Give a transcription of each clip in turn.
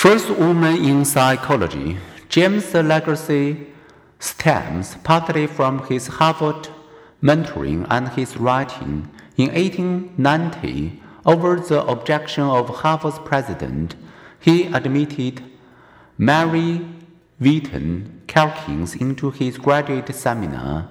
First woman in psychology, James' legacy stems partly from his Harvard mentoring and his writing in 1890 over the objection of Harvard's president. He admitted Mary Whiton Calkins into his graduate seminar.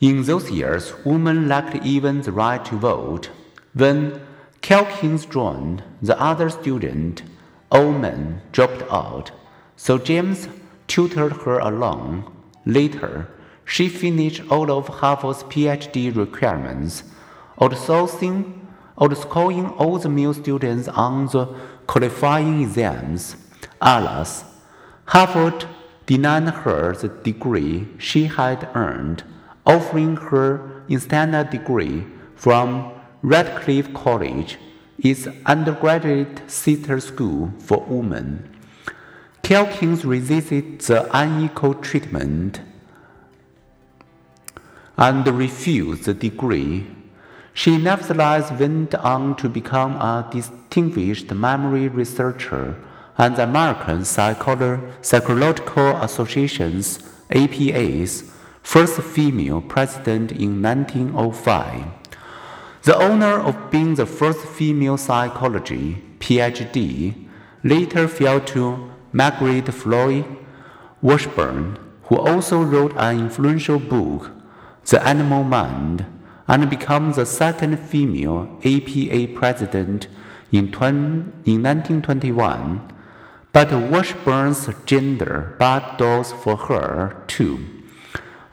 In those years, women lacked even the right to vote. When Calkins joined, the other student, all men, dropped out, so James tutored her along. Later, she finished all of Harvard's PhD requirements, outsourcing, outscoring all the male students on the qualifying exams. Alas, Harvard denied her the degree she had earned, offering her instead a degree from Radcliffe College, its undergraduate sister school for women. Calkins resisted the unequal treatment and refused the degree. She nevertheless went on to become a distinguished memory researcher and the American Psychological Association's APA's first female president in 1905. The honor of being the first female psychology PhD later fell to Margaret Floy Washburn, who also wrote an influential book, The Animal Mind, and became the second female APA president in, 20, in 1921. But Washburn's gender barred doors for her, too.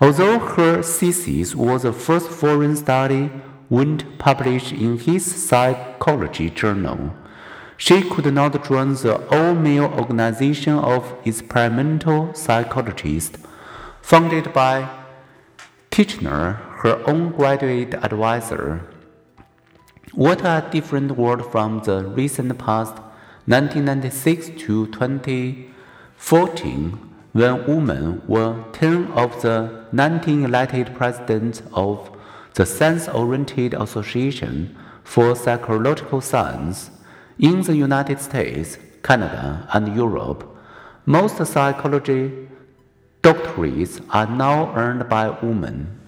Although her thesis was the first foreign study Wundt published in his psychology journal, she could not join the all male organization of experimental psychologists founded by Titchener, her own graduate advisor. What a different world from the recent past 1996 to 2014, when women were 10 of the 19 elected presidents of the Science Oriented Association for Psychological Science. In the United States, Canada, and Europe, most psychology doctorates are now earned by women.